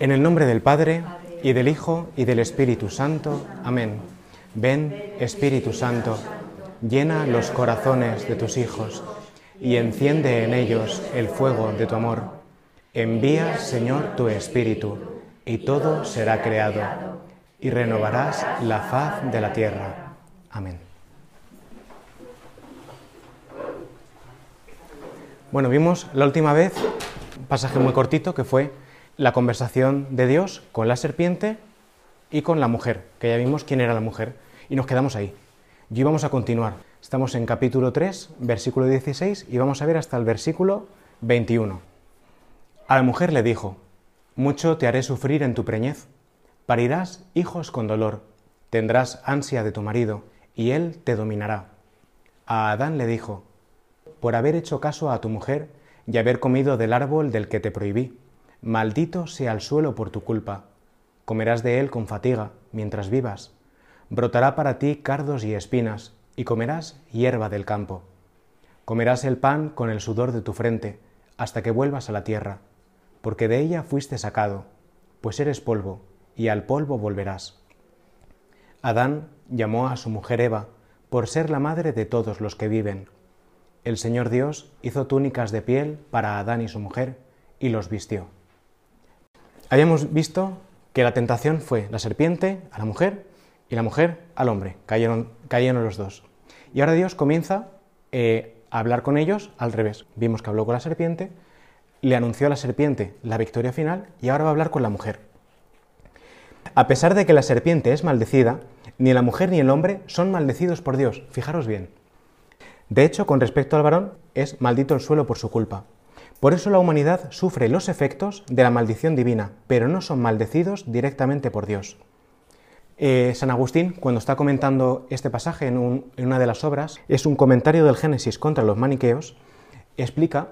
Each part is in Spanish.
En el nombre del Padre, y del Hijo, y del Espíritu Santo. Amén. Ven, Espíritu Santo, llena los corazones de tus hijos, y enciende en ellos el fuego de tu amor. Envía, Señor, tu Espíritu, y todo será creado, y renovarás la faz de la tierra. Amén. Bueno, vimos la última vez un pasaje muy cortito que fue la conversación de Dios con la serpiente y con la mujer, que ya vimos quién era la mujer, y nos quedamos ahí. Y vamos a continuar. Estamos en capítulo 3, versículo 16, y vamos a ver hasta el versículo 21. A la mujer le dijo, Mucho te haré sufrir en tu preñez, parirás hijos con dolor, tendrás ansia de tu marido, y él te dominará. A Adán le dijo, Por haber hecho caso a tu mujer y haber comido del árbol del que te prohibí, Maldito sea el suelo por tu culpa. Comerás de él con fatiga mientras vivas. Brotará para ti cardos y espinas, y comerás hierba del campo. Comerás el pan con el sudor de tu frente, hasta que vuelvas a la tierra, porque de ella fuiste sacado, pues eres polvo, y al polvo volverás. Adán llamó a su mujer Eva, por ser la madre de todos los que viven. El Señor Dios hizo túnicas de piel para Adán y su mujer, y los vistió. Habíamos visto que la tentación fue la serpiente a la mujer y la mujer al hombre. Cayeron, cayeron los dos. Y ahora Dios comienza eh, a hablar con ellos al revés. Vimos que habló con la serpiente, le anunció a la serpiente la victoria final y ahora va a hablar con la mujer. A pesar de que la serpiente es maldecida, ni la mujer ni el hombre son maldecidos por Dios. Fijaros bien. De hecho, con respecto al varón, es maldito el suelo por su culpa. Por eso la humanidad sufre los efectos de la maldición divina, pero no son maldecidos directamente por Dios. Eh, San Agustín, cuando está comentando este pasaje en, en una de las obras, es un comentario del Génesis contra los maniqueos, explica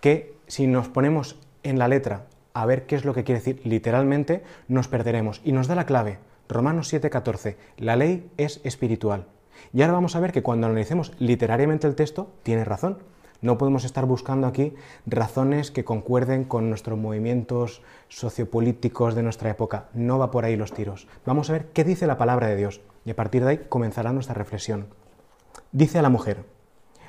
que si nos ponemos en la letra a ver qué es lo que quiere decir literalmente, nos perderemos. Y nos da la clave, Romanos 7:14, la ley es espiritual. Y ahora vamos a ver que cuando analicemos literariamente el texto, tiene razón. No podemos estar buscando aquí razones que concuerden con nuestros movimientos sociopolíticos de nuestra época. No va por ahí los tiros. Vamos a ver qué dice la palabra de Dios y a partir de ahí comenzará nuestra reflexión. Dice a la mujer,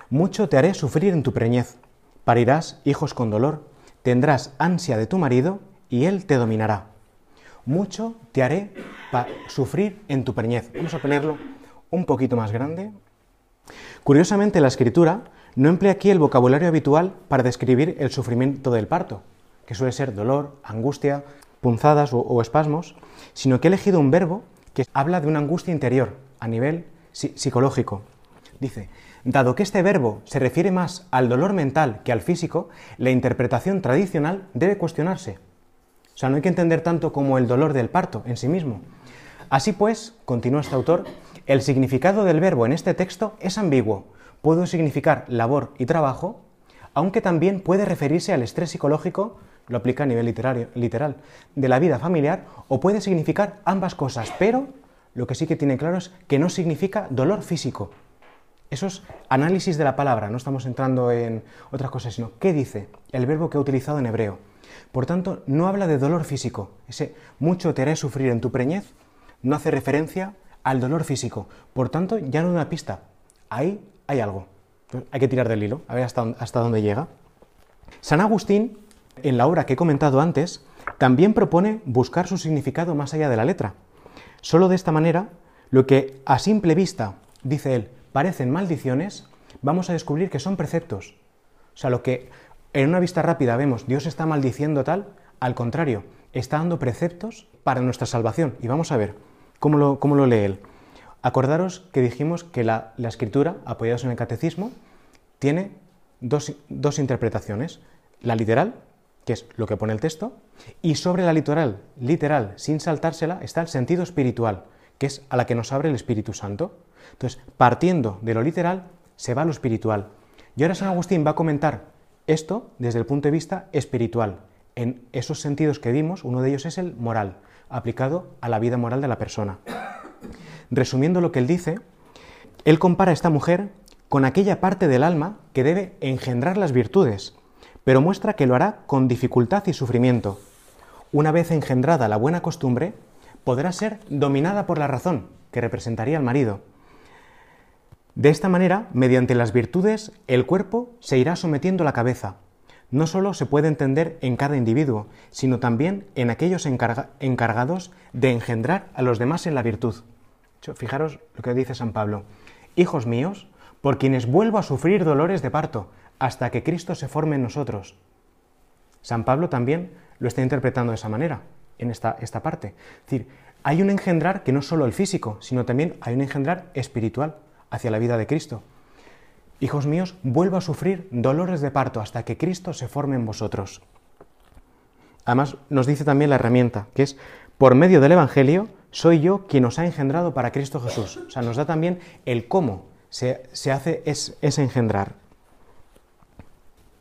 mucho te haré sufrir en tu preñez, parirás hijos con dolor, tendrás ansia de tu marido y él te dominará. Mucho te haré sufrir en tu preñez. Vamos a ponerlo un poquito más grande. Curiosamente, la escritura no emplea aquí el vocabulario habitual para describir el sufrimiento del parto, que suele ser dolor, angustia, punzadas o, espasmos, sino que ha elegido un verbo que habla de una angustia interior a nivel psicológico. Dice, dado que este verbo se refiere más al dolor mental que al físico, la interpretación tradicional debe cuestionarse. O sea, no hay que entender tanto como el dolor del parto en sí mismo. Así pues, continúa este autor, el significado del verbo en este texto es ambiguo, puede significar labor y trabajo, aunque también puede referirse al estrés psicológico, lo aplica a nivel literario, literal, de la vida familiar, o puede significar ambas cosas, pero lo que sí que tiene claro es que no significa dolor físico. Eso es análisis de la palabra, no estamos entrando en otras cosas, sino qué dice el verbo que ha utilizado en hebreo. Por tanto, no habla de dolor físico. Ese mucho te haré sufrir en tu preñez no hace referencia al dolor físico. Por tanto, ya no da una pista. Ahí hay algo. Hay que tirar del hilo, a ver hasta, hasta dónde llega. San Agustín, en la obra que he comentado antes, también propone buscar su significado más allá de la letra. Solo de esta manera, lo que a simple vista, dice él, parecen maldiciones, vamos a descubrir que son preceptos. O sea, lo que en una vista rápida vemos, Dios está maldiciendo tal, al contrario, está dando preceptos para nuestra salvación. Y vamos a ver cómo lo, cómo lo lee él. Acordaros que dijimos que la, escritura, apoyados en el catecismo, tiene dos, dos, interpretaciones. La literal, que es lo que pone el texto, y sobre la literal, literal, sin saltársela, está el sentido espiritual, que es a la que nos abre el Espíritu Santo. Entonces, partiendo de lo literal, se va a lo espiritual. Y ahora San Agustín va a comentar esto desde el punto de vista espiritual. En esos sentidos que vimos, uno de ellos es el moral, aplicado a la vida moral de la persona. Resumiendo lo que él dice, él compara a esta mujer con aquella parte del alma que debe engendrar las virtudes, pero muestra que lo hará con dificultad y sufrimiento. una vez engendrada la buena costumbre, podrá ser dominada por la razón, que representaría al marido. De esta manera, mediante las virtudes, el cuerpo se irá sometiendo a la cabeza. No solo se puede entender en cada individuo, sino también en aquellos encargados de engendrar a los demás en la virtud. Fijaros lo que dice San Pablo. Hijos míos, por quienes vuelvo a sufrir dolores de parto, hasta que Cristo se forme en nosotros. San Pablo también lo está interpretando de esa manera, en esta, esta parte. Es decir, hay un engendrar que no es solo el físico, sino también hay un engendrar espiritual hacia la vida de Cristo. Hijos míos, vuelvo a sufrir dolores de parto hasta que Cristo se forme en vosotros. Además, nos dice también la herramienta, que es, por medio del Evangelio, soy yo quien os ha engendrado para Cristo Jesús. O sea, nos da también el cómo se, hace es, ese engendrar.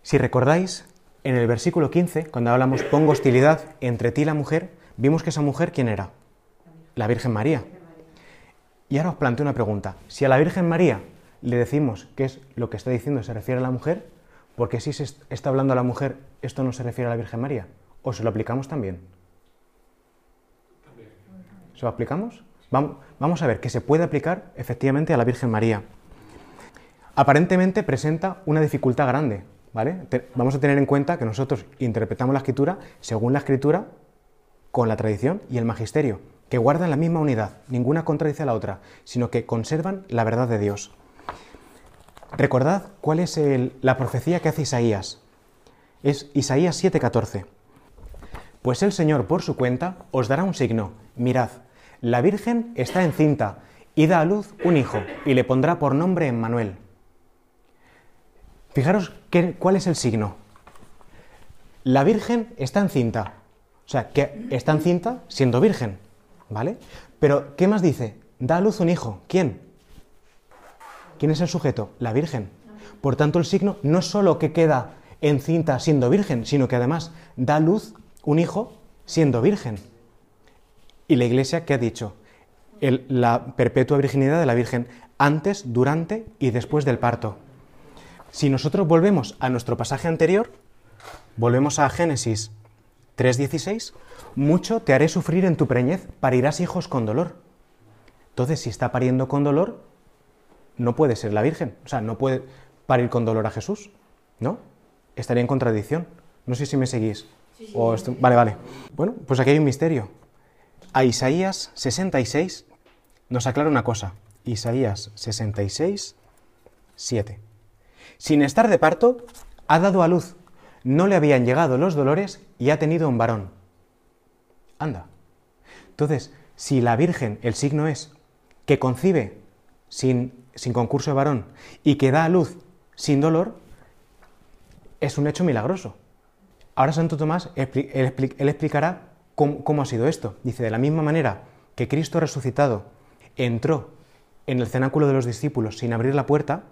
Si recordáis, en el versículo 15, cuando hablamos pongo hostilidad entre ti y la mujer, vimos que esa mujer, ¿quién era? La Virgen María. Y ahora os planteo una pregunta. Si a la Virgen María le decimos que es lo que está diciendo se refiere a la mujer, ¿por qué si se está hablando a la mujer esto no se refiere a la Virgen María? ¿O se lo aplicamos también? ¿Se lo aplicamos? Vamos a ver que se puede aplicar efectivamente a la Virgen María. Aparentemente presenta una dificultad grande, vamos a tener en cuenta que nosotros interpretamos la escritura según la escritura, con la tradición y el magisterio, que guardan la misma unidad, ninguna contradice a la otra, sino que conservan la verdad de Dios. Recordad cuál es la profecía que hace Isaías. Es Isaías 7:14. Pues el Señor por su cuenta os dará un signo. Mirad, la Virgen está encinta y da a luz un hijo y le pondrá por nombre Emmanuel. Fijaros cuál es el signo. La Virgen está encinta. O sea, que está encinta siendo virgen. ¿Vale? Pero, ¿qué más dice? Da a luz un hijo. ¿Quién? ¿Quién es el sujeto? La Virgen. Por tanto, el signo no es solo que queda encinta siendo virgen, sino que además da a luz un hijo siendo virgen. Y la Iglesia, ¿qué ha dicho? la perpetua virginidad de la Virgen antes, durante y después del parto. Si nosotros volvemos a nuestro pasaje anterior, volvemos a Génesis 3.16, mucho te haré sufrir en tu preñez, parirás hijos con dolor. Entonces, si está pariendo con dolor, no puede ser la Virgen, o sea, no puede parir con dolor a Jesús, ¿no? Estaría en contradicción. No sé si me seguís. Vale, vale. Bueno, pues aquí hay un misterio. A Isaías 66 nos aclara una cosa. Isaías 66, 7. Sin estar de parto, ha dado a luz. No le habían llegado los dolores y ha tenido un varón. Anda. Entonces, si la Virgen, el signo es que concibe sin, sin concurso de varón y que da a luz sin dolor, es un hecho milagroso. Ahora Santo Tomás, él, explicará cómo, ha sido esto. Dice, de la misma manera que Cristo resucitado entró en el cenáculo de los discípulos sin abrir la puerta,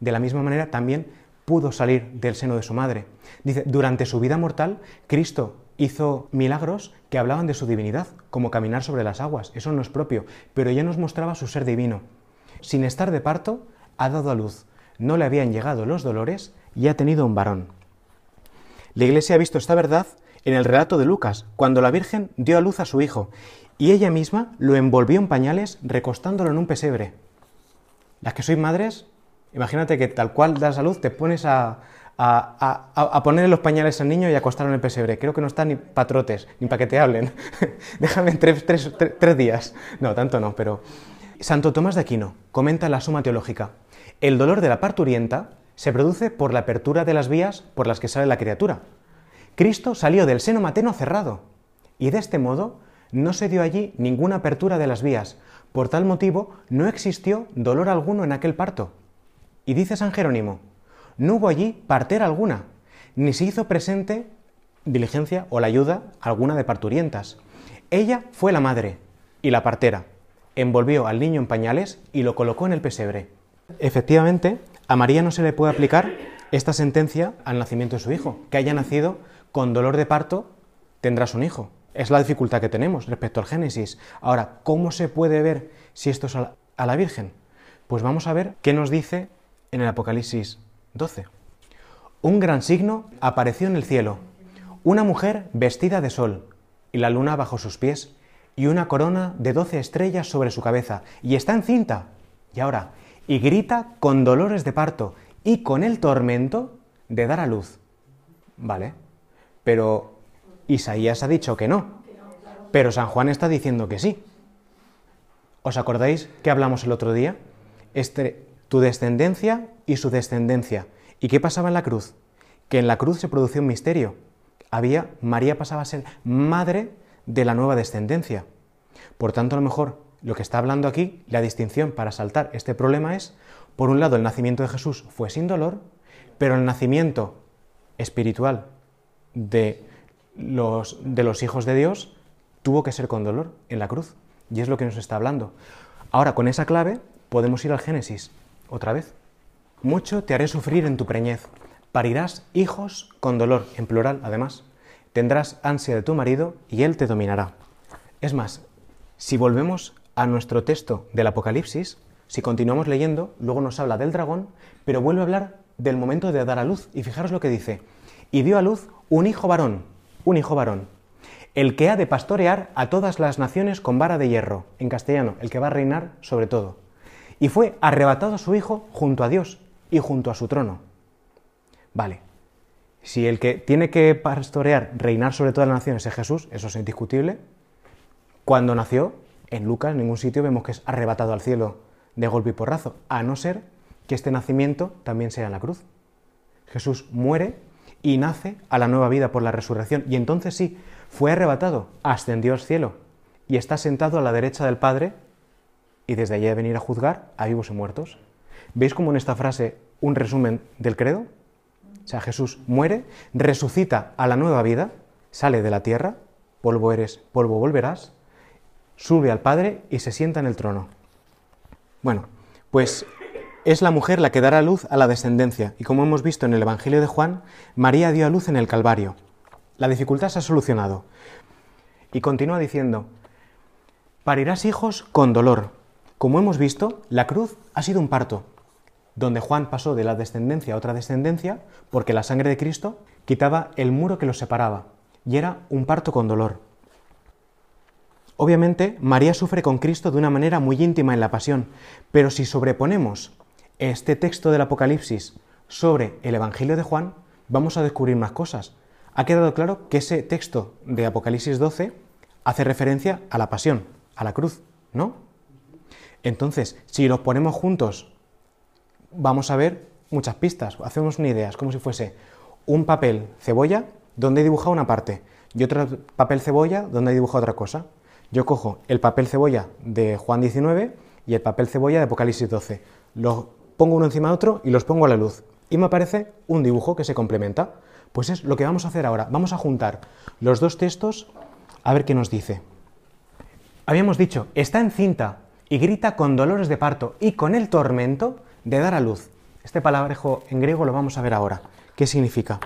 de la misma manera también pudo salir del seno de su madre. Dice, durante su vida mortal, Cristo hizo milagros que hablaban de su divinidad, como caminar sobre las aguas. Eso no es propio, pero ya nos mostraba su ser divino. Sin estar de parto, ha dado a luz. No le habían llegado los dolores y ha tenido un varón. La Iglesia ha visto esta verdad en el relato de Lucas, cuando la Virgen dio a luz a su hijo, y ella misma lo envolvió en pañales recostándolo en un pesebre. Las que sois madres, imagínate que tal cual das a luz te pones a, poner los pañales al niño y acostarlo en el pesebre. Creo que no están ni patrotes, ni para que te hablen. Déjame tres, tres días. No, tanto no, pero... Santo Tomás de Aquino comenta en la Suma Teológica. El dolor de la parturienta se produce por la apertura de las vías por las que sale la criatura. Cristo salió del seno materno cerrado y de este modo no se dio allí ninguna apertura de las vías. Por tal motivo, no existió dolor alguno en aquel parto. Y dice San Jerónimo, no hubo allí partera alguna, ni se hizo presente diligencia o la ayuda alguna de parturientas. Ella fue la madre y la partera. Envolvió al niño en pañales y lo colocó en el pesebre. Efectivamente, a María no se le puede aplicar esta sentencia al nacimiento de su hijo. Que haya nacido con dolor de parto, tendrás un hijo. Es la dificultad que tenemos respecto al Génesis. Ahora, ¿cómo se puede ver si esto es a la Virgen? Pues vamos a ver qué nos dice en el Apocalipsis 12. Un gran signo apareció en el cielo, una mujer vestida de sol, y la luna bajo sus pies, y una corona de doce estrellas sobre su cabeza, y está encinta. Y ahora, y grita con dolores de parto y con el tormento de dar a luz. ¿Vale? Pero Isaías ha dicho que no. Pero San Juan está diciendo que sí. ¿Os acordáis que hablamos el otro día? Este, tu descendencia y su descendencia. ¿Y qué pasaba en la cruz? Que en la cruz se producía un misterio. Había, María pasaba a ser madre de la nueva descendencia. Por tanto, a lo mejor lo que está hablando aquí, la distinción para saltar este problema es, por un lado, el nacimiento de Jesús fue sin dolor, pero el nacimiento espiritual de los, de los hijos de Dios tuvo que ser con dolor en la cruz. Y es lo que nos está hablando. Ahora, con esa clave, podemos ir al Génesis. Otra vez. Mucho te haré sufrir en tu preñez. Parirás hijos con dolor, en plural, además. Tendrás ansia de tu marido y él te dominará. Es más, si volvemos a nuestro texto del Apocalipsis, si continuamos leyendo, luego nos habla del dragón, pero vuelve a hablar del momento de dar a luz. Y fijaros lo que dice. Y dio a luz un hijo varón, un hijo varón, el que ha de pastorear a todas las naciones con vara de hierro, en castellano, el que va a reinar sobre todo. Y fue arrebatado su hijo junto a Dios y junto a su trono. Vale, si el que tiene que pastorear, reinar sobre todas las naciones es Jesús, eso es indiscutible, cuando nació, en Lucas, en ningún sitio vemos que es arrebatado al cielo de golpe y porrazo, a no ser que este nacimiento también sea en la cruz. Jesús muere y nace a la nueva vida por la resurrección. Y entonces sí, fue arrebatado, ascendió al cielo y está sentado a la derecha del Padre y desde allí a venir a juzgar a vivos y muertos. ¿Veis como en esta frase un resumen del credo? O sea, Jesús muere, resucita a la nueva vida, sale de la tierra, polvo eres, polvo volverás, sube al Padre y se sienta en el trono. Bueno, pues es la mujer la que dará luz a la descendencia, y como hemos visto en el Evangelio de Juan, María dio a luz en el Calvario. La dificultad se ha solucionado. Y continúa diciendo, parirás hijos con dolor. Como hemos visto, la cruz ha sido un parto, donde Juan pasó de la descendencia a otra descendencia, porque la sangre de Cristo quitaba el muro que los separaba, y era un parto con dolor. Obviamente, María sufre con Cristo de una manera muy íntima en la pasión, pero si sobreponemos este texto del Apocalipsis sobre el Evangelio de Juan, vamos a descubrir más cosas ha quedado claro que ese texto de Apocalipsis 12 hace referencia a la pasión, a la cruz, ¿no? Entonces, si los ponemos juntos, vamos a ver muchas pistas, hacemos una idea, es como si fuese un papel cebolla donde he dibujado una parte y otro papel cebolla donde he dibujado otra cosa. Yo cojo el papel cebolla de Juan 19 y el papel cebolla de Apocalipsis 12. Los pongo uno encima de otro y los pongo a la luz. Y me aparece un dibujo que se complementa. Pues es lo que vamos a hacer ahora. Vamos a juntar los dos textos a ver qué nos dice. Habíamos dicho, está encinta y grita con dolores de parto y con el tormento de dar a luz. Este palabrejo en griego lo vamos a ver ahora. ¿Qué significa?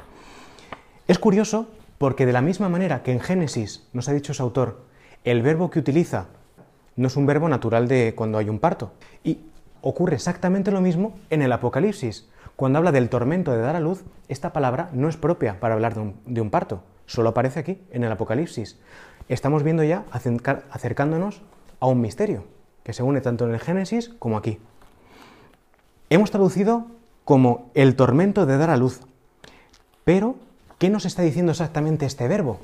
Es curioso porque de la misma manera que en Génesis nos ha dicho su autor, el verbo que utiliza no es un verbo natural de cuando hay un parto. Y ocurre exactamente lo mismo en el Apocalipsis. Cuando habla del tormento de dar a luz, esta palabra no es propia para hablar de un, parto, solo aparece aquí, en el Apocalipsis. Estamos viendo ya acercándonos a un misterio, que se une tanto en el Génesis como aquí. Hemos traducido como el tormento de dar a luz. Pero, ¿qué nos está diciendo exactamente este verbo?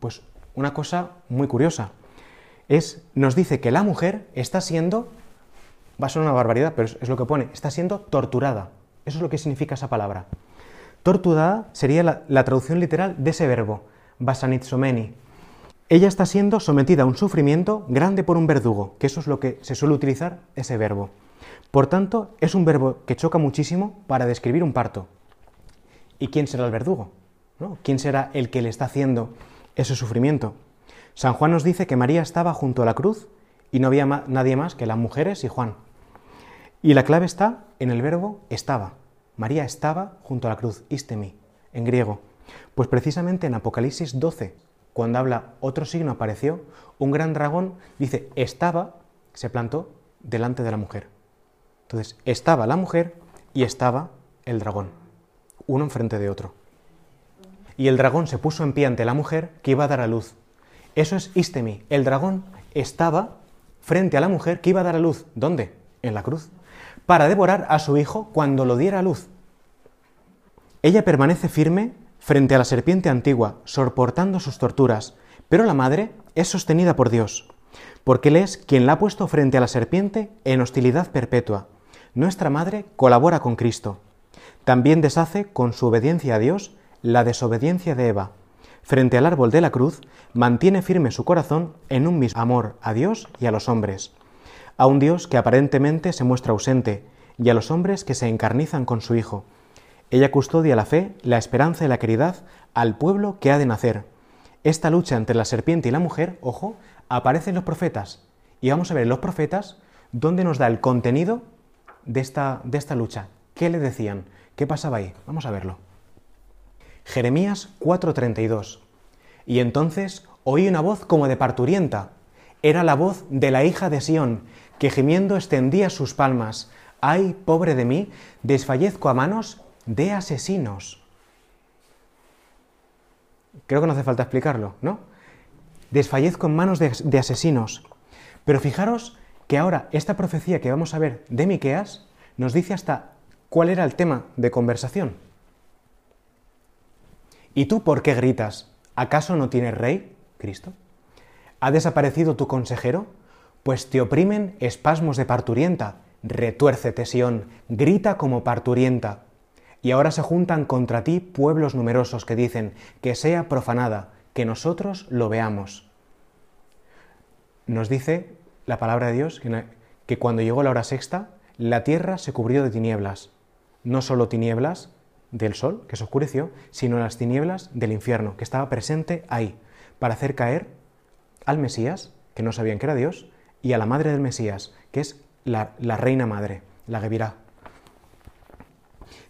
Pues una cosa muy curiosa. Es, nos dice que la mujer está siendo, va a ser una barbaridad, pero es lo que pone, está siendo torturada. Eso es lo que significa esa palabra. Torturada sería la, traducción literal de ese verbo, basanitsomeni. Ella está siendo sometida a un sufrimiento grande por un verdugo, que eso es lo que se suele utilizar ese verbo. Por tanto, es un verbo que choca muchísimo para describir un parto. ¿Y quién será el verdugo? ¿No? ¿Quién será el que le está haciendo ese sufrimiento? San Juan nos dice que María estaba junto a la cruz y no había nadie más que las mujeres y Juan. Y la clave está en el verbo estaba. María estaba junto a la cruz, istemi, en griego. Pues precisamente en Apocalipsis 12, cuando habla otro signo apareció, un gran dragón dice estaba, se plantó delante de la mujer. Entonces, estaba la mujer y estaba el dragón, uno enfrente de otro. Y el dragón se puso en pie ante la mujer que iba a dar a luz. Eso es istemi. El dragón estaba frente a la mujer que iba a dar a luz. ¿Dónde? En la cruz. Para devorar a su hijo cuando lo diera a luz. Ella permanece firme frente a la serpiente antigua, soportando sus torturas, pero la madre es sostenida por Dios, porque Él es quien la ha puesto frente a la serpiente en hostilidad perpetua. Nuestra madre colabora con Cristo. También deshace con su obediencia a Dios la desobediencia de Eva. Frente al árbol de la cruz, mantiene firme su corazón en un mismo amor a Dios y a los hombres. A un Dios que aparentemente se muestra ausente, y a los hombres que se encarnizan con su Hijo. Ella custodia la fe, la esperanza y la caridad al pueblo que ha de nacer. Esta lucha entre la serpiente y la mujer, ojo, aparece en los profetas. Y vamos a ver los profetas dónde nos da el contenido de esta, de esta lucha. ¿Qué le decían? ¿Qué pasaba ahí? Vamos a verlo. Jeremías 4:32. Y entonces oí una voz como de parturienta. Era la voz de la hija de Sión, que gimiendo extendía sus palmas. Ay, pobre de mí, desfallezco a manos de asesinos. Creo que no hace falta explicarlo, ¿no? Desfallezco en manos de, de asesinos. Pero fijaros que ahora esta profecía que vamos a ver de Miqueas nos dice hasta cuál era el tema de conversación. ¿Y tú por qué gritas? ¿Acaso no tienes rey, Cristo? ¿Ha desaparecido tu consejero? Pues te oprimen espasmos de parturienta. Retuércete, Sión, grita como parturienta. Y ahora se juntan contra ti pueblos numerosos que dicen que sea profanada, que nosotros lo veamos. Nos dice la palabra de Dios que cuando llegó la hora sexta, la tierra se cubrió de tinieblas. No solo tinieblas, del sol, que se oscureció, sino las tinieblas del infierno, que estaba presente ahí, para hacer caer al Mesías, que no sabían que era Dios, y a la madre del Mesías, que es la, reina madre, la Gebirá.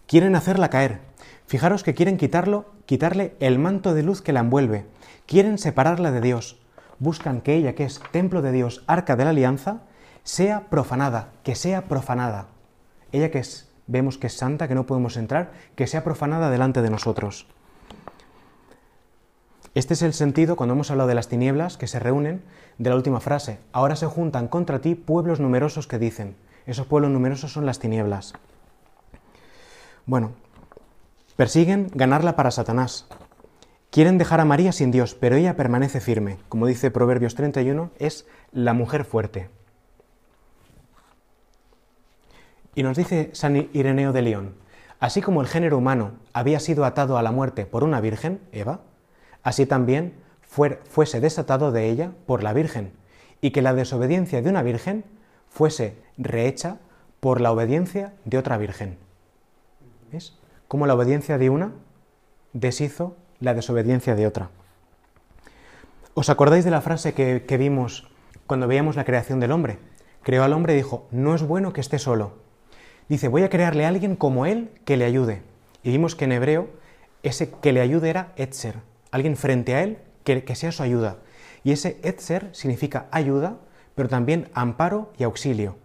Quieren hacerla caer. Fijaros que quieren quitarlo, quitarle el manto de luz que la envuelve. Quieren separarla de Dios. Buscan que ella, que es templo de Dios, arca de la alianza, sea profanada, que sea profanada. Ella que es vemos que es santa, que no podemos entrar, que sea profanada delante de nosotros. Este es el sentido, cuando hemos hablado de las tinieblas, que se reúnen, de la última frase. Ahora se juntan contra ti pueblos numerosos que dicen. Esos pueblos numerosos son las tinieblas. Bueno, persiguen ganarla para Satanás. Quieren dejar a María sin Dios, pero ella permanece firme. Como dice Proverbios 31, es la mujer fuerte. Y nos dice San Ireneo de León, así como el género humano había sido atado a la muerte por una virgen, Eva, así también fuese desatado de ella por la virgen, y que la desobediencia de una virgen fuese rehecha por la obediencia de otra virgen. ¿Ves? Como la obediencia de una deshizo la desobediencia de otra. ¿Os acordáis de la frase que, que vimos cuando veíamos la creación del hombre? Creó al hombre y dijo, no es bueno que esté solo, Dice, voy a crearle a alguien como él que le ayude. Y vimos que en hebreo ese que le ayude era Etzer, alguien frente a él que, sea su ayuda. Y ese Etzer significa ayuda, pero también amparo y auxilio.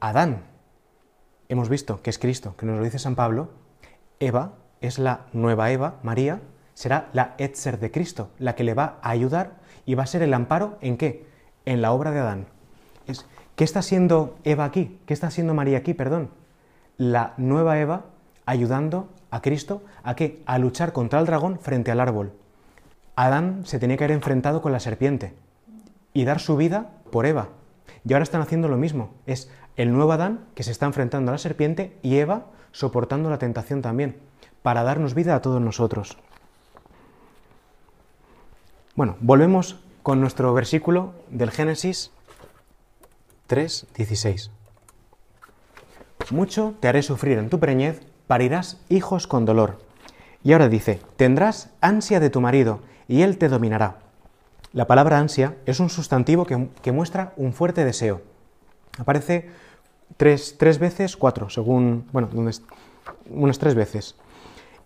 Adán, hemos visto que es Cristo, que nos lo dice San Pablo. Eva es la nueva Eva, María, será la Etzer de Cristo, la que le va a ayudar y va a ser el amparo en qué? En la obra de Adán. Es, ¿Qué está siendo Eva aquí? ¿Qué está haciendo María aquí? Perdón. La nueva Eva ayudando a Cristo a qué? A luchar contra el dragón frente al árbol. Adán se tenía que haber enfrentado con la serpiente y dar su vida por Eva. Y ahora están haciendo lo mismo. Es el nuevo Adán que se está enfrentando a la serpiente y Eva soportando la tentación también, para darnos vida a todos nosotros. Bueno, volvemos con nuestro versículo del Génesis 3:16. Mucho te haré sufrir en tu preñez, parirás hijos con dolor. Y ahora dice, tendrás ansia de tu marido, y él te dominará. La palabra ansia es un sustantivo que, muestra un fuerte deseo. Aparece tres, tres, veces, cuatro, según, bueno, unas tres veces.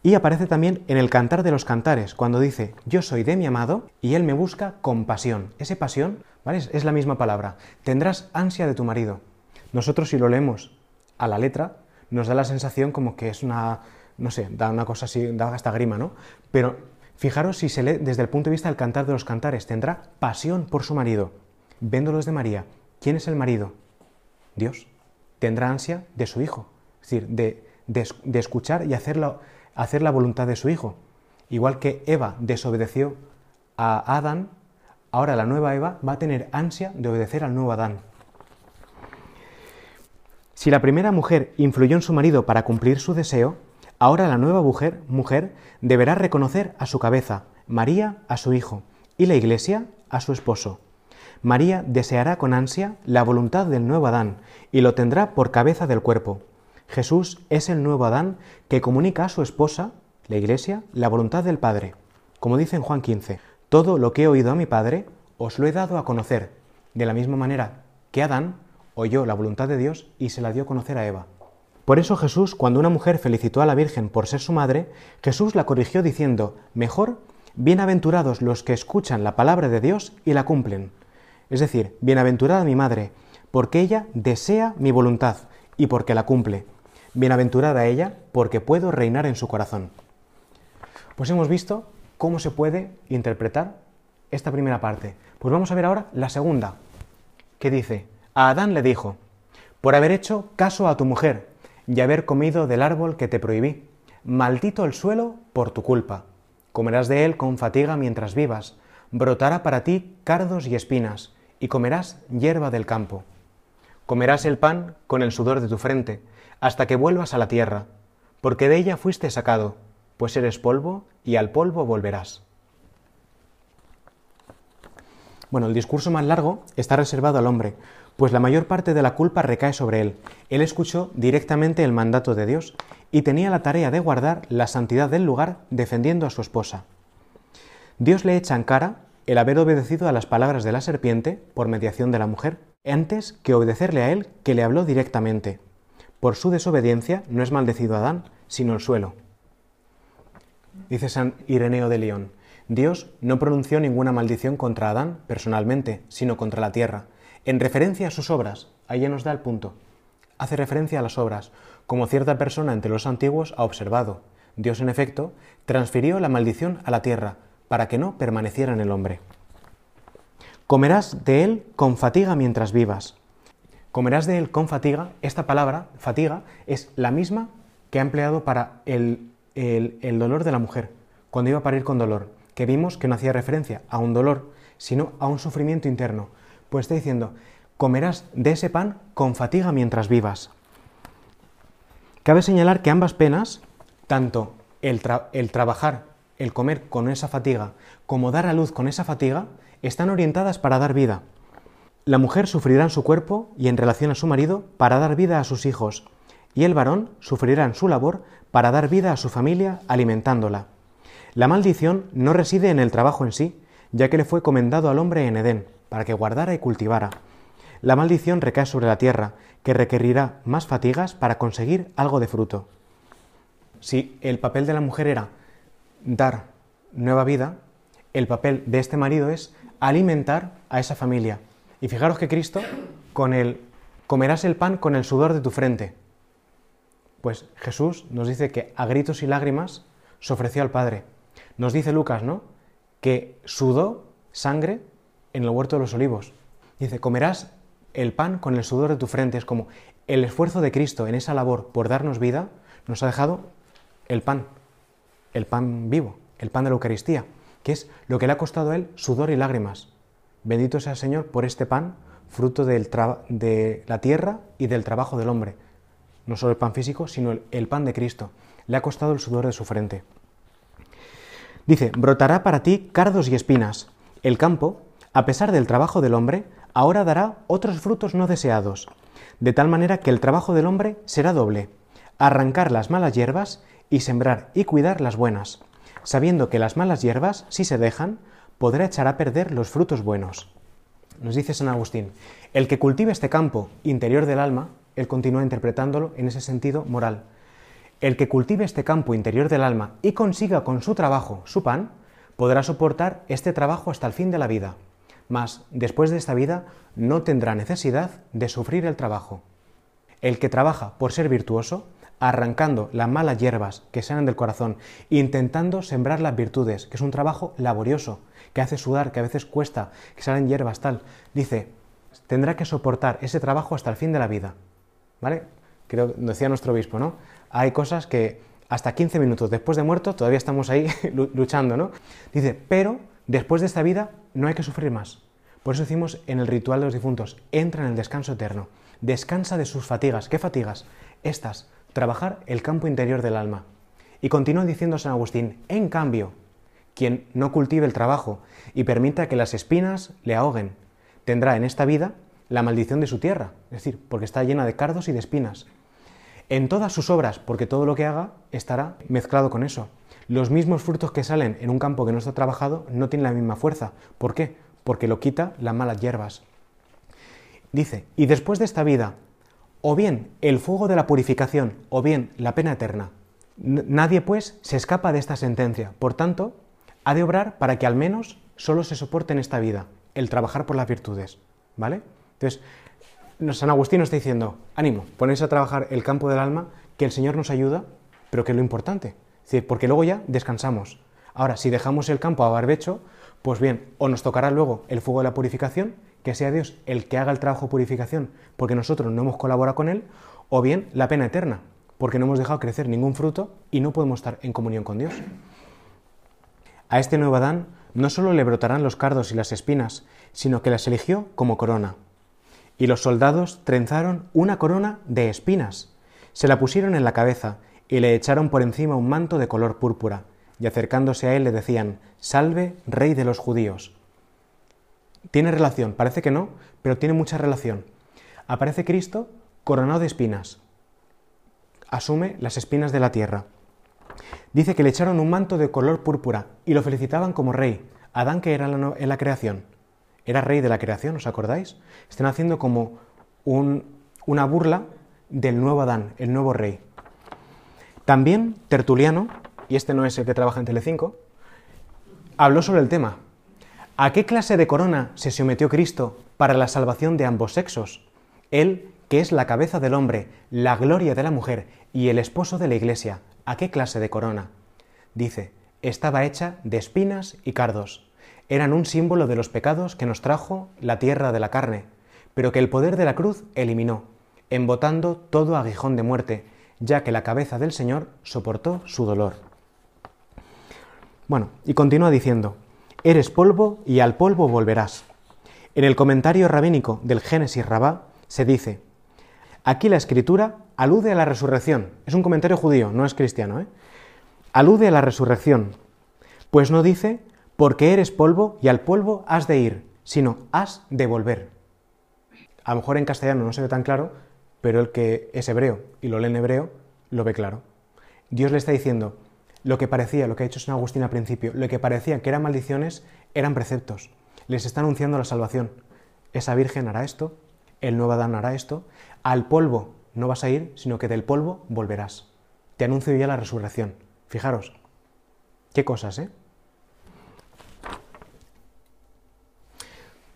Y aparece también en el Cantar de los Cantares, cuando dice, yo soy de mi amado y él me busca con pasión. Ese pasión es la misma palabra. Tendrás ansia de tu marido. Nosotros si lo leemos a la letra, nos da la sensación como que es una, no sé, da una cosa así, da hasta grima, ¿no? Pero Fijaros si se lee desde el punto de vista del cantar de los cantares. Tendrá pasión por su marido. Véndolos de María. ¿Quién es el marido? Dios. Tendrá ansia de su hijo. Es decir, de, de, escuchar y hacer la, hacer la voluntad de su hijo. Igual que Eva desobedeció a Adán, ahora la nueva Eva va a tener ansia de obedecer al nuevo Adán. Si la primera mujer influyó en su marido para cumplir su deseo, ahora la nueva mujer, mujer deberá reconocer a su cabeza, María a su hijo, y la Iglesia a su esposo. María deseará con ansia la voluntad del nuevo Adán y lo tendrá por cabeza del cuerpo. Jesús es el nuevo Adán que comunica a su esposa, la Iglesia, la voluntad del Padre. Como dice en Juan 15, todo lo que he oído a mi Padre os lo he dado a conocer, de la misma manera que Adán oyó la voluntad de Dios y se la dio a conocer a Eva. Por eso Jesús, cuando una mujer felicitó a la Virgen por ser su madre, Jesús la corrigió diciendo, mejor, bienaventurados los que escuchan la palabra de Dios y la cumplen. Es decir, bienaventurada mi madre, porque ella desea mi voluntad y porque la cumple. Bienaventurada ella, porque puedo reinar en su corazón. Pues hemos visto cómo se puede interpretar esta primera parte. Pues vamos a ver ahora la segunda, que dice, a Adán le dijo, por haber hecho caso a tu mujer y haber comido del árbol que te prohibí, maldito el suelo por tu culpa. Comerás de él con fatiga mientras vivas, brotará para ti cardos y espinas, y comerás hierba del campo. Comerás el pan con el sudor de tu frente, hasta que vuelvas a la tierra, porque de ella fuiste sacado, pues eres polvo y al polvo volverás. Bueno, el discurso más largo está reservado al hombre, pues la mayor parte de la culpa recae sobre él. Él escuchó directamente el mandato de Dios y tenía la tarea de guardar la santidad del lugar defendiendo a su esposa. Dios le echa en cara el haber obedecido a las palabras de la serpiente por mediación de la mujer, antes que obedecerle a él que le habló directamente. Por su desobediencia no es maldecido Adán, sino el suelo. Dice San Ireneo de León, Dios no pronunció ninguna maldición contra Adán personalmente, sino contra la tierra, en referencia a sus obras, ahí ya nos da el punto. Hace referencia a las obras, como cierta persona entre los antiguos ha observado. Dios, en efecto, transfirió la maldición a la tierra, para que no permaneciera en el hombre. Comerás de él con fatiga mientras vivas. Comerás de él con fatiga, esta palabra, fatiga, es la misma que ha empleado para el, el dolor de la mujer, cuando iba a parir con dolor, que vimos que no hacía referencia a un dolor, sino a un sufrimiento interno, pues está diciendo, comerás de ese pan con fatiga mientras vivas. Cabe señalar que ambas penas, tanto el, trabajar, el comer con esa fatiga, como dar a luz con esa fatiga, están orientadas para dar vida. La mujer sufrirá en su cuerpo y en relación a su marido para dar vida a sus hijos, y el varón sufrirá en su labor para dar vida a su familia alimentándola. La maldición no reside en el trabajo en sí, ya que le fue comendado al hombre en Edén, para que guardara y cultivara. La maldición recae sobre la tierra, que requerirá más fatigas para conseguir algo de fruto. Si el papel de la mujer era dar nueva vida, el papel de este marido es alimentar a esa familia. Y fijaros que Cristo, con el comerás el pan con el sudor de tu frente. Pues Jesús nos dice que a gritos y lágrimas se ofreció al Padre. Nos dice Lucas, ¿no? Que sudó sangre en el huerto de los olivos. Dice, comerás el pan con el sudor de tu frente. Es como el esfuerzo de Cristo en esa labor por darnos vida nos ha dejado el pan, el pan vivo, el pan de la Eucaristía, que es lo que le ha costado a él sudor y lágrimas. Bendito sea el Señor por este pan, fruto de la tierra y del trabajo del hombre. No solo el pan físico, sino el pan de Cristo. Le ha costado el sudor de su frente. Dice, brotará para ti cardos y espinas. El campo a pesar del trabajo del hombre, ahora dará otros frutos no deseados, de tal manera que el trabajo del hombre será doble, arrancar las malas hierbas y sembrar y cuidar las buenas, sabiendo que las malas hierbas, si se dejan, podrá echar a perder los frutos buenos. Nos dice San Agustín, el que cultive este campo interior del alma, él continúa interpretándolo en ese sentido moral, el que cultive este campo interior del alma y consiga con su trabajo su pan, podrá soportar este trabajo hasta el fin de la vida mas después de esta vida no tendrá necesidad de sufrir el trabajo. El que trabaja por ser virtuoso arrancando las malas hierbas que salen del corazón, intentando sembrar las virtudes, que es un trabajo laborioso, que hace sudar, que a veces cuesta, que salen hierbas, tal. Dice, tendrá que soportar ese trabajo hasta el fin de la vida. ¿Vale? Creo, decía nuestro obispo, ¿no? Hay cosas que hasta 15 minutos después de muerto todavía estamos ahí luchando, ¿no? Dice, pero después de esta vida no hay que sufrir más. Por eso decimos en el ritual de los difuntos, entra en el descanso eterno, descansa de sus fatigas. ¿Qué fatigas? Estas, trabajar el campo interior del alma. Y continúa diciendo San Agustín, en cambio, quien no cultive el trabajo y permita que las espinas le ahoguen, tendrá en esta vida la maldición de su tierra, es decir, porque está llena de cardos y de espinas. En todas sus obras, porque todo lo que haga estará mezclado con eso. Los mismos frutos que salen en un campo que no está trabajado no tienen la misma fuerza. ¿Por qué? Porque lo quita las malas hierbas. Dice, y después de esta vida, o bien el fuego de la purificación, o bien la pena eterna. Nadie, pues, se escapa de esta sentencia. Por tanto, ha de obrar para que al menos solo se soporte en esta vida, el trabajar por las virtudes. ¿Vale? Entonces, San Agustín nos está diciendo, ánimo, ponéis a trabajar el campo del alma, que el Señor nos ayuda, pero que es lo importante. Porque luego ya descansamos. Ahora, si dejamos el campo a barbecho, pues bien, o nos tocará luego el fuego de la purificación, que sea Dios el que haga el trabajo de purificación, porque nosotros no hemos colaborado con Él, o bien la pena eterna, porque no hemos dejado crecer ningún fruto y no podemos estar en comunión con Dios. A este nuevo Adán no solo le brotarán los cardos y las espinas, sino que las eligió como corona. Y los soldados trenzaron una corona de espinas, se la pusieron en la cabeza y le echaron por encima un manto de color púrpura, y acercándose a él le decían, Salve, rey de los judíos. Tiene relación, parece que no, pero tiene mucha relación. Aparece Cristo coronado de espinas. Asume las espinas de la tierra. Dice que le echaron un manto de color púrpura y lo felicitaban como rey. Adán que era en la creación. Era rey de la creación, ¿os acordáis? Están haciendo como una burla del nuevo Adán, el nuevo rey. También Tertuliano, y este no es el que trabaja en Telecinco, habló sobre el tema. ¿A qué clase de corona se sometió Cristo para la salvación de ambos sexos? Él, que es la cabeza del hombre, la gloria de la mujer y el esposo de la iglesia, ¿a qué clase de corona? Dice, estaba hecha de espinas y cardos. Eran un símbolo de los pecados que nos trajo la tierra de la carne, pero que el poder de la cruz eliminó, embotando todo aguijón de muerte, ya que la cabeza del Señor soportó su dolor. Bueno, y continúa diciendo, eres polvo y al polvo volverás. En el comentario rabínico del Génesis Rabá se dice, aquí la escritura alude a la resurrección. Es un comentario judío, no es cristiano. ¿eh? Alude a la resurrección, pues no dice, porque eres polvo y al polvo has de ir, sino has de volver. A lo mejor en castellano no se ve tan claro, pero el que es hebreo y lo lee en hebreo lo ve claro. Dios le está diciendo, lo que parecía, lo que ha hecho San Agustín al principio, lo que parecía que eran maldiciones, eran preceptos. Les está anunciando la salvación. Esa virgen hará esto, el nuevo Adán hará esto, al polvo no vas a ir, sino que del polvo volverás. Te anuncio ya la resurrección. Fijaros, qué cosas, ¿eh?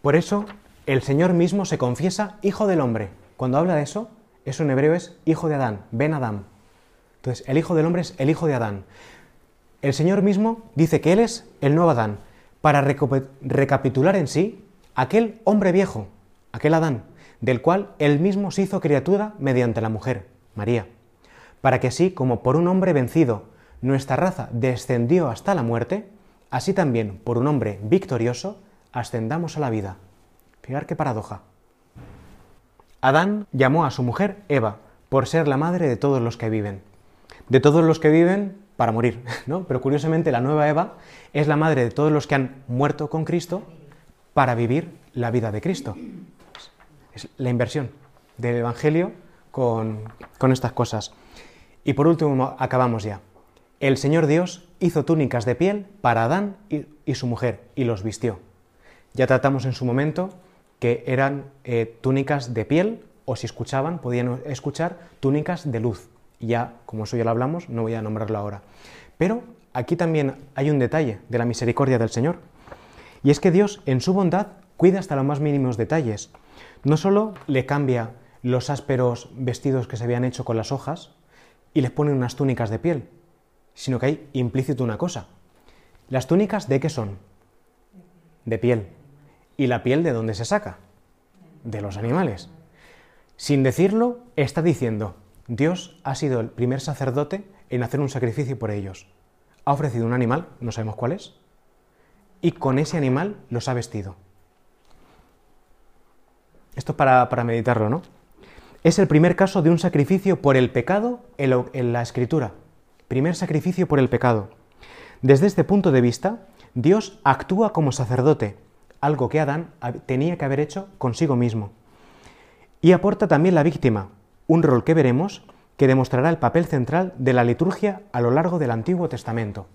Por eso, el Señor mismo se confiesa hijo del hombre. Cuando habla de eso, eso en hebreo es hijo de Adán, Ben Adán. Entonces, el hijo del hombre es el hijo de Adán. El Señor mismo dice que Él es el nuevo Adán, para recapitular en sí aquel hombre viejo, aquel Adán, del cual Él mismo se hizo criatura mediante la mujer, María, para que así como por un hombre vencido nuestra raza descendió hasta la muerte, así también por un hombre victorioso ascendamos a la vida. Fijar qué paradoja. Adán llamó a su mujer Eva, por ser la madre de todos los que viven. De todos los que viven para morir, ¿no? Pero curiosamente la nueva Eva es la madre de todos los que han muerto con Cristo para vivir la vida de Cristo. Es la inversión del Evangelio con, estas cosas. Y por último, acabamos ya. El Señor Dios hizo túnicas de piel para Adán y, y su mujer y los vistió. Ya tratamos en su momento que eran eh, túnicas de piel o si escuchaban, podían escuchar túnicas de luz. Ya, como eso ya lo hablamos, no voy a nombrarlo ahora. Pero aquí también hay un detalle de la misericordia del Señor. Y es que Dios, en su bondad, cuida hasta los más mínimos detalles. No solo le cambia los ásperos vestidos que se habían hecho con las hojas y les ponen unas túnicas de piel, sino que hay implícito una cosa. ¿Las túnicas de qué son? De piel. ¿Y la piel de dónde se saca? De los animales. Sin decirlo, está diciendo, Dios ha sido el primer sacerdote en hacer un sacrificio por ellos. Ha ofrecido un animal, no sabemos cuál es, y con ese animal los ha vestido. Esto es para, para meditarlo, ¿no? Es el primer caso de un sacrificio por el pecado en la escritura. Primer sacrificio por el pecado. Desde este punto de vista, Dios actúa como sacerdote, algo que Adán tenía que haber hecho consigo mismo. Y aporta también la víctima, un rol que veremos que demostrará el papel central de la liturgia a lo largo del Antiguo Testamento.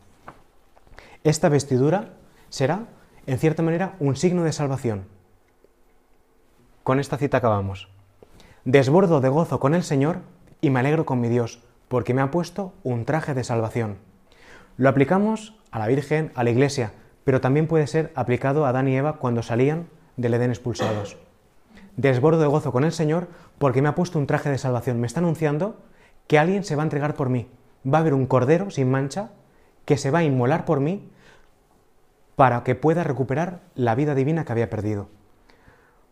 Esta vestidura será, en cierta manera, un signo de salvación. Con esta cita acabamos. Desbordo de gozo con el Señor y me alegro con mi Dios, porque me ha puesto un traje de salvación. Lo aplicamos a la Virgen, a la Iglesia, pero también puede ser aplicado a Adán y Eva cuando salían del Edén expulsados desbordo de gozo con el Señor porque me ha puesto un traje de salvación. Me está anunciando que alguien se va a entregar por mí. Va a haber un cordero sin mancha que se va a inmolar por mí para que pueda recuperar la vida divina que había perdido.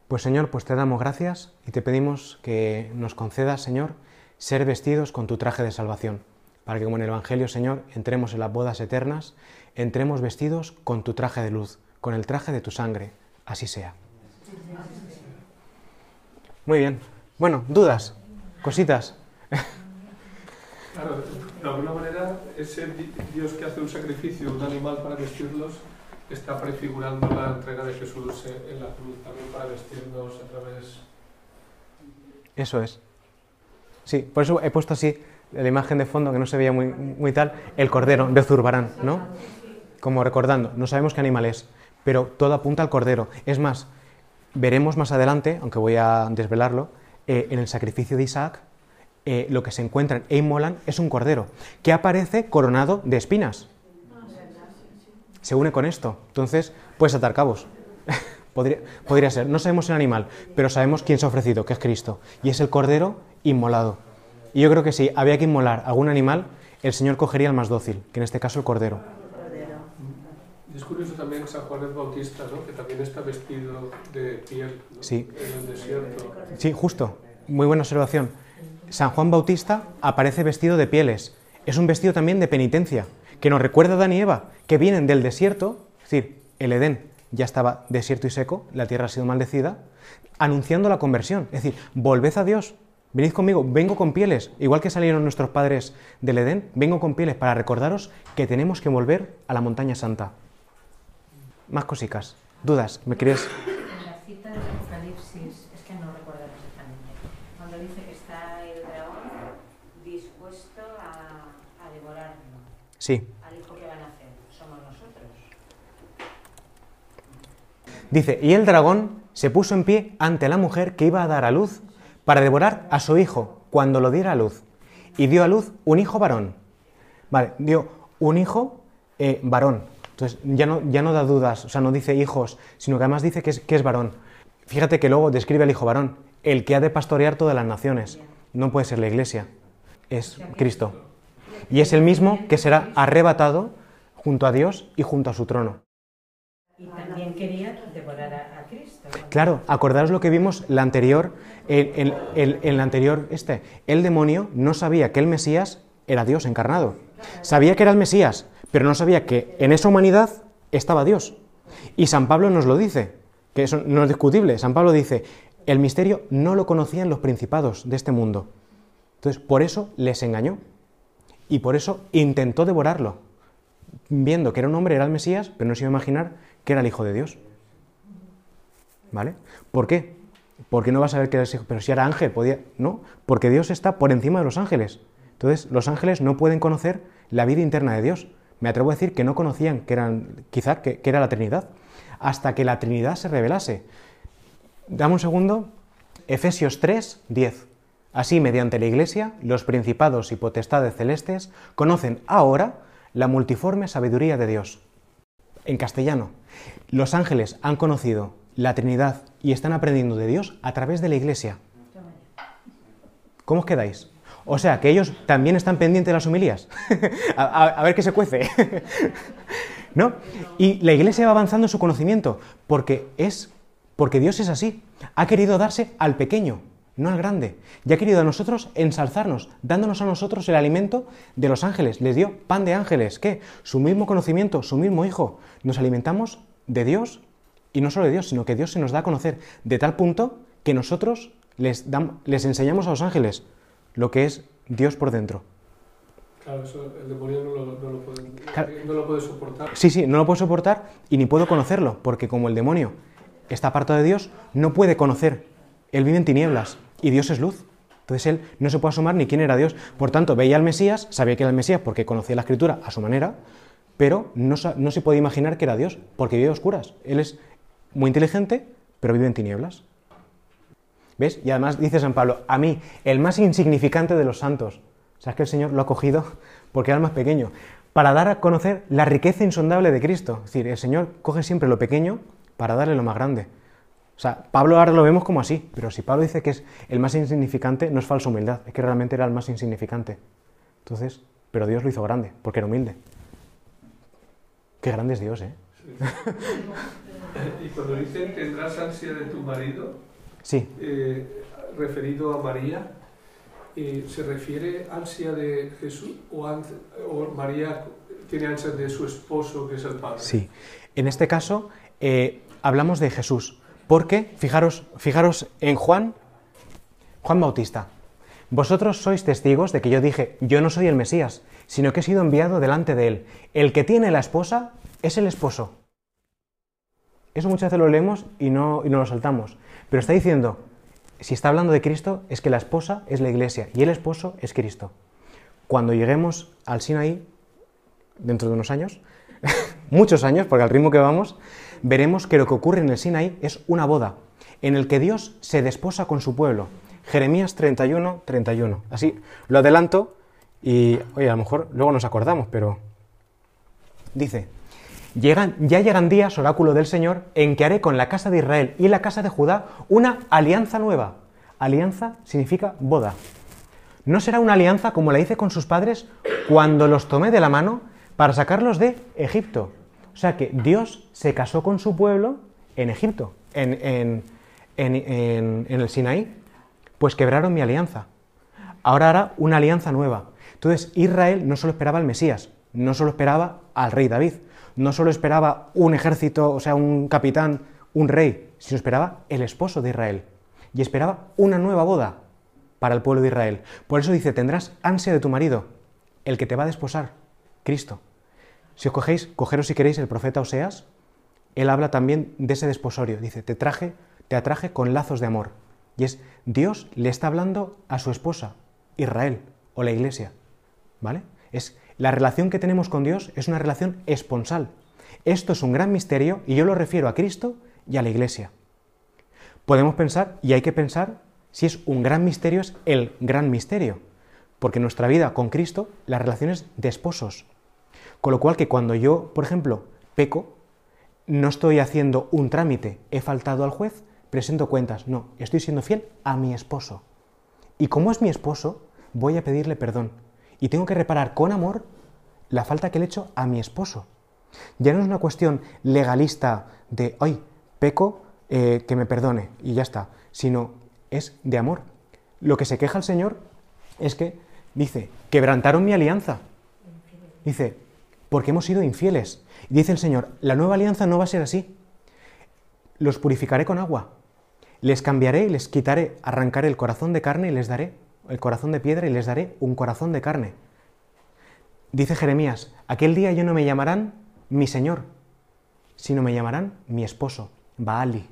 Pues Señor, pues te damos gracias y te pedimos que nos concedas, Señor, ser vestidos con tu traje de salvación, para que como en el Evangelio, Señor, entremos en las bodas eternas, entremos vestidos con tu traje de luz, con el traje de tu sangre. Así sea. Muy bien. Bueno, dudas, cositas. Claro, de alguna manera, ese Dios que hace un sacrificio, un animal para vestirlos, está prefigurando la entrega de Jesús en la cruz también para vestirnos a través. Eso es. Sí, por eso he puesto así la imagen de fondo que no se veía muy, muy tal, el cordero de Zurbarán, ¿no? Como recordando, no sabemos qué animal es, pero todo apunta al cordero. Es más, Veremos más adelante, aunque voy a desvelarlo, eh, en el sacrificio de Isaac, eh, lo que se encuentran e inmolan es un cordero, que aparece coronado de espinas. Se une con esto. Entonces, puedes atar cabos. podría, podría ser. No sabemos el animal, pero sabemos quién se ha ofrecido, que es Cristo. Y es el cordero inmolado. Y yo creo que si había que inmolar algún animal, el Señor cogería el más dócil, que en este caso el cordero es curioso también San Juan el Bautista, ¿no? que también está vestido de piel sí. en el desierto. Sí, justo. Muy buena observación. San Juan Bautista aparece vestido de pieles. Es un vestido también de penitencia, que nos recuerda a Dan y Eva, que vienen del desierto, es decir, el Edén ya estaba desierto y seco, la tierra ha sido maldecida, anunciando la conversión. Es decir, volved a Dios, venid conmigo, vengo con pieles, igual que salieron nuestros padres del Edén, vengo con pieles para recordaros que tenemos que volver a la montaña santa. Más cositas. ¿Dudas? ¿Me quieres...? En la cita del Apocalipsis, es que no recuerdo exactamente, cuando dice que está el dragón dispuesto a, a devorarlo. Sí. Al hijo que van a hacer, somos nosotros. Dice, y el dragón se puso en pie ante la mujer que iba a dar a luz para devorar a su hijo cuando lo diera a luz. Y dio a luz un hijo varón. Vale, dio un hijo eh, varón. Entonces ya no, ya no da dudas, o sea, no dice hijos, sino que además dice que es, que es varón. Fíjate que luego describe al hijo varón, el que ha de pastorear todas las naciones. No puede ser la iglesia, es Cristo. Y es el mismo que será arrebatado junto a Dios y junto a su trono. Y también quería devorar a. Claro, acordaros lo que vimos la anterior, en el, anterior este. El demonio no sabía que el Mesías era Dios encarnado. Sabía que era el Mesías, pero no sabía que en esa humanidad estaba Dios. Y San Pablo nos lo dice, que eso no es discutible. San Pablo dice, el misterio no lo conocían los principados de este mundo. Entonces, por eso les engañó. Y por eso intentó devorarlo. Viendo que era un hombre, era el Mesías, pero no se iba a imaginar que era el Hijo de Dios. ¿Por qué? Porque no va a saber que era el hijo, pero si era ángel, podía. No, porque Dios está por encima de los ángeles. Entonces, los ángeles no pueden conocer la vida interna de Dios me atrevo a decir que no conocían que eran, quizá que, era la Trinidad, hasta que la Trinidad se revelase. Dame un segundo. Efesios 3, 10. Así, mediante la Iglesia, los principados y potestades celestes conocen ahora la multiforme sabiduría de Dios. En castellano, los ángeles han conocido la Trinidad y están aprendiendo de Dios a través de la Iglesia. ¿Cómo os quedáis? O sea, que ellos también están pendientes de las homilías. a, a- ver qué se cuece. ¿No? Y la iglesia va avanzando en su conocimiento, porque es porque Dios es así. Ha querido darse al pequeño, no al grande. Y ha querido a nosotros ensalzarnos, dándonos a nosotros el alimento de los ángeles. Les dio pan de ángeles. ¿Qué? Su mismo conocimiento, su mismo hijo. Nos alimentamos de Dios y no solo de Dios, sino que Dios se nos da a conocer de tal punto que nosotros les, dam- les enseñamos a los ángeles lo que es Dios por dentro. Claro, eso el demonio no lo, no lo puede, Claro. no lo puede soportar. Sí, sí, no lo puedo soportar y ni puedo conocerlo, porque como el demonio está apartado de Dios, no puede conocer. Él vive en tinieblas y Dios es luz. Entonces él no se puede asomar ni quién era Dios. Por tanto, veía al Mesías, sabía que era el Mesías porque conocía la escritura a su manera, pero no, no se podía imaginar que era Dios, porque vive a oscuras. Él es muy inteligente, pero vive en tinieblas. ¿Ves? Y además dice San Pablo, a mí, el más insignificante de los santos. O sea, es que el Señor lo ha cogido porque era el más pequeño, para dar a conocer la riqueza insondable de Cristo. Es decir, el Señor coge siempre lo pequeño para darle lo más grande. O sea, Pablo ahora lo vemos como así, pero si Pablo dice que es el más insignificante, no es falsa humildad, es que realmente era el más insignificante. Entonces, pero Dios lo hizo grande, porque era humilde. Qué grande es Dios, ¿eh? Y cuando dicen tendrás ansia de tu marido, Sí, eh, referido a María, eh, ¿se refiere ansia de Jesús o, o María tiene ansia de su esposo, que es el Padre? Sí, en este caso eh, hablamos de Jesús, porque fijaros, fijaros en Juan, Juan Bautista. Vosotros sois testigos de que yo dije, yo no soy el Mesías, sino que he sido enviado delante de él. El que tiene la esposa es el esposo. Eso muchas veces lo leemos y no, y no lo saltamos. Pero está diciendo, si está hablando de Cristo, es que la esposa es la iglesia y el esposo es Cristo. Cuando lleguemos al Sinaí, dentro de unos años, muchos años, porque al ritmo que vamos, veremos que lo que ocurre en el Sinaí es una boda, en el que Dios se desposa con su pueblo. Jeremías 31, 31. Así lo adelanto y, oye, a lo mejor luego nos acordamos, pero dice, Llegan, ya llegan días, oráculo del Señor, en que haré con la casa de Israel y la casa de Judá una alianza nueva. Alianza significa boda. No será una alianza como la hice con sus padres cuando los tomé de la mano para sacarlos de Egipto. O sea que Dios se casó con su pueblo en Egipto, en, en- el Sinaí. Pues quebraron mi alianza. Ahora hará una alianza nueva. Entonces Israel no solo esperaba al Mesías, no solo esperaba al rey David, no solo esperaba un ejército, o sea, un capitán, un rey, sino esperaba el esposo de Israel. Y esperaba una nueva boda para el pueblo de Israel. Por eso dice, tendrás ansia de tu marido, el que te va a desposar, Cristo. Si os cogéis, cogeros si queréis el profeta Oseas, él habla también de ese desposorio. Dice, te traje, te atraje con lazos de amor. Y es, Dios le está hablando a su esposa, Israel, o la iglesia. ¿Vale? Es, la relación que tenemos con Dios es una relación esponsal. Esto es un gran misterio y yo lo refiero a Cristo y a la iglesia. Podemos pensar, y hay que pensar, si es un gran misterio, es el gran misterio. Porque nuestra vida con Cristo, la relación es de esposos. Con lo cual que cuando yo, por ejemplo, peco, no estoy haciendo un trámite, he faltado al juez, presento cuentas. No, estoy siendo fiel a mi esposo. Y como es mi esposo, voy a pedirle perdón. Y tengo que reparar con amor la falta que le he hecho a mi esposo. Ya no es una cuestión legalista de, ay, peco, eh, que me perdone y ya está, sino es de amor. Lo que se queja el Señor es que dice, quebrantaron mi alianza. Dice, porque hemos sido infieles. Dice el Señor, la nueva alianza no va a ser así. Los purificaré con agua. Les cambiaré y les quitaré, arrancaré el corazón de carne y les daré el corazón de piedra y les daré un corazón de carne. Dice Jeremías, aquel día yo no me llamarán mi Señor, sino me llamarán mi esposo, Baali.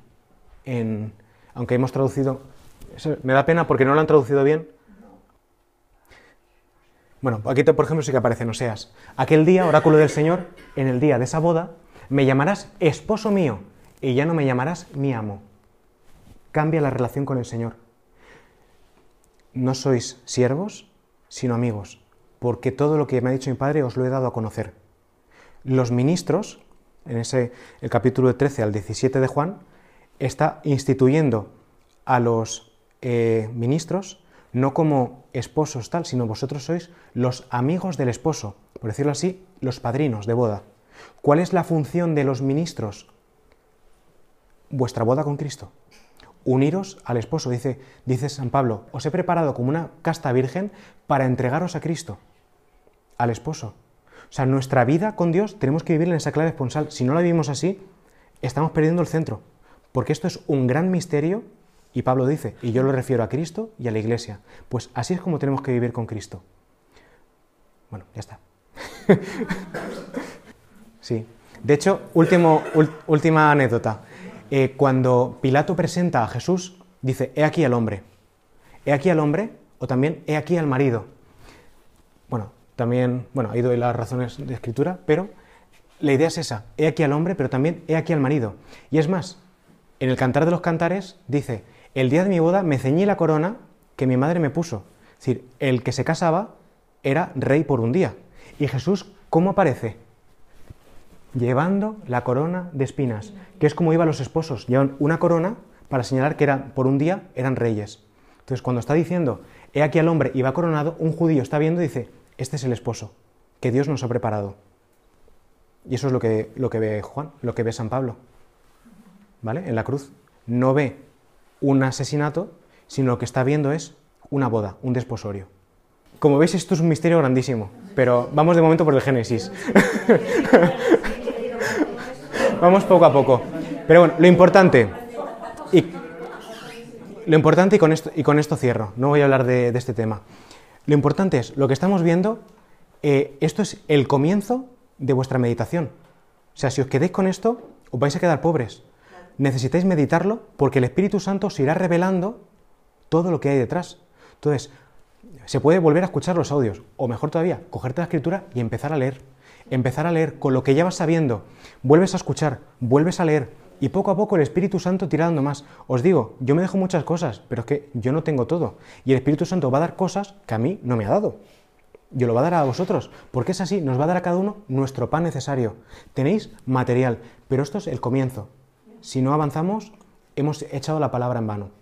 En, aunque hemos traducido, me da pena porque no lo han traducido bien. Bueno, aquí por ejemplo sí que aparece en Oseas. Aquel día, oráculo del Señor, en el día de esa boda, me llamarás esposo mío y ya no me llamarás mi amo. Cambia la relación con el Señor. No sois siervos, sino amigos, porque todo lo que me ha dicho mi Padre os lo he dado a conocer. Los ministros, en ese el capítulo 13 al 17 de Juan, está instituyendo a los eh, ministros no como esposos tal, sino vosotros sois los amigos del esposo, por decirlo así, los padrinos de boda. ¿Cuál es la función de los ministros? Vuestra boda con Cristo. Uniros al esposo, dice, San Pablo, os he preparado como una casta virgen para entregaros a Cristo, al esposo. O sea, nuestra vida con Dios tenemos que vivir en esa clave esponsal. Si no la vivimos así, estamos perdiendo el centro. Porque esto es un gran misterio, y Pablo dice, y yo lo refiero a Cristo y a la Iglesia. Pues así es como tenemos que vivir con Cristo. Bueno, ya está. sí. De hecho, último, última anécdota. Eh, cuando Pilato presenta a Jesús, dice, he aquí al hombre. He aquí al hombre, o también he aquí al marido. Bueno, también, bueno, ha ido las razones de escritura, pero la idea es esa, he aquí al hombre, pero también he aquí al marido. Y es más, en el Cantar de los Cantares dice, el día de mi boda me ceñí la corona que mi madre me puso. Es decir, el que se casaba era rey por un día. ¿Y Jesús cómo aparece? Llevando la corona de espinas, que es como iban los esposos, llevan una corona para señalar que eran, por un día eran reyes. Entonces, cuando está diciendo, he aquí al hombre y va coronado, un judío está viendo y dice, este es el esposo que Dios nos ha preparado. Y eso es lo que, lo que ve Juan, lo que ve San Pablo. ¿Vale? En la cruz. No ve un asesinato, sino lo que está viendo es una boda, un desposorio. Como veis, esto es un misterio grandísimo, pero vamos de momento por el Génesis. vamos poco a poco. Pero bueno, lo importante, y, lo importante y con, esto, y con esto cierro, no voy a hablar de este tema. Lo importante es, lo que estamos viendo, eh, esto es el comienzo de vuestra meditación. O sea, si os quedéis con esto, os vais a quedar pobres. Necesitáis meditarlo porque el Espíritu Santo os irá revelando todo lo que hay detrás. Entonces, se puede volver a escuchar los audios, o mejor todavía, cogerte la escritura y empezar a leer. Empezar a leer con lo que ya vas sabiendo. Vuelves a escuchar, vuelves a leer, y poco a poco el Espíritu Santo tira dando más. Os digo, yo me dejo muchas cosas, pero es que yo no tengo todo. Y el Espíritu Santo va a dar cosas que a mí no me ha dado. Yo lo va a dar a vosotros, porque es así, nos va a dar a cada uno nuestro pan necesario. Tenéis material, pero esto es el comienzo. Si no avanzamos, hemos echado la palabra en vano.